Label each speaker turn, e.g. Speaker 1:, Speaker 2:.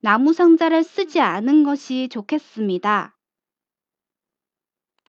Speaker 1: 나무 상자를 쓰지 않은 것이 좋겠습니다